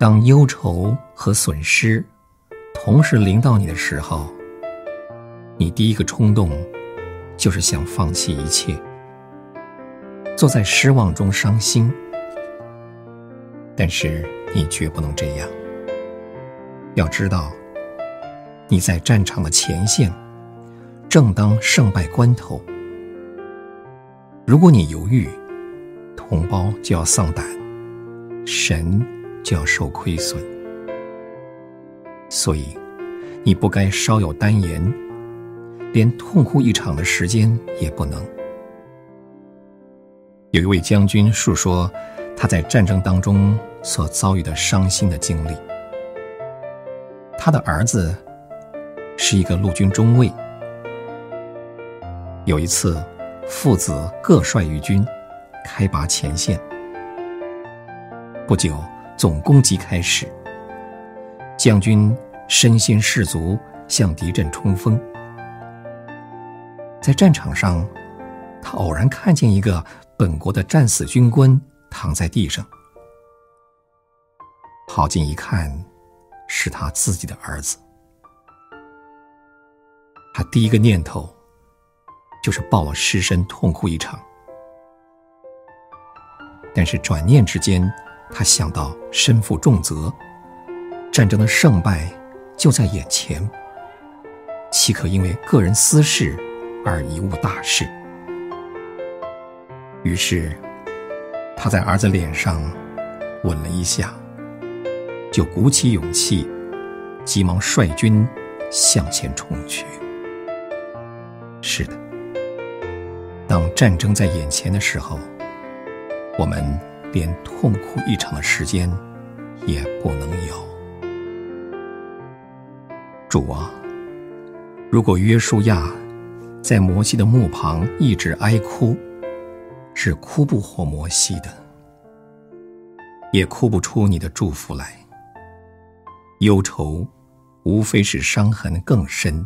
当忧愁和损失同时临到你的时候，你第一个冲动就是想放弃一切，坐在失望中伤心。但是你绝不能这样。要知道，你在战场的前线，正当胜败关头。如果你犹豫，同胞就要丧胆，神就要受亏损。所以，你不该稍有耽延，连痛哭一场的时间也不能。有一位将军述说他在战争当中所遭遇的伤心的经历。他的儿子是一个陆军中尉，有一次。父子各率一军，开拔前线。不久，总攻击开始。将军身先士卒，向敌阵冲锋。在战场上，他偶然看见一个本国的战死军官躺在地上。跑近一看，是他自己的儿子。他第一个念头。就是抱了尸身痛哭一场，但是转念之间，他想到身负重责，战争的胜败就在眼前，岂可因为个人私事而贻误大事？于是，他在儿子脸上吻了一下，就鼓起勇气，急忙率军向前冲去。是的。当战争在眼前的时候，我们连痛哭一场的时间也不能有。主啊，如果约书亚在摩西的墓旁一直哀哭，是哭不活摩西的，也哭不出你的祝福来。忧愁无非是伤痕更深，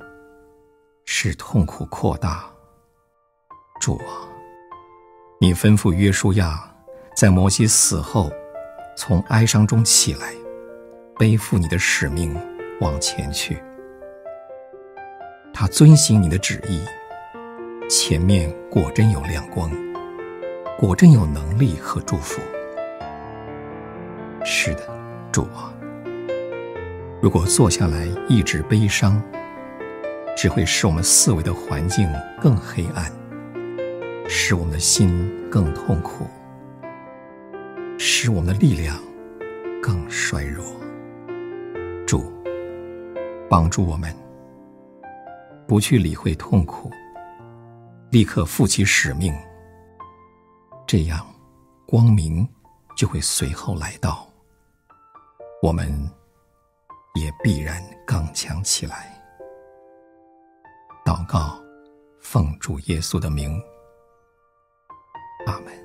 使痛苦扩大。主啊，你吩咐约书亚在摩西死后，从哀伤中起来，背负你的使命往前去。他遵行你的旨意，前面果真有亮光，果真有能力和祝福。是的，主啊，如果坐下来一直悲伤，只会使我们四围的环境更黑暗。使我们的心更痛苦，使我们的力量更衰弱。主，帮助我们，不去理会痛苦，立刻负起使命。这样，光明就会随后来到，我们也必然刚强起来。祷告，奉主耶稣的名。阿门。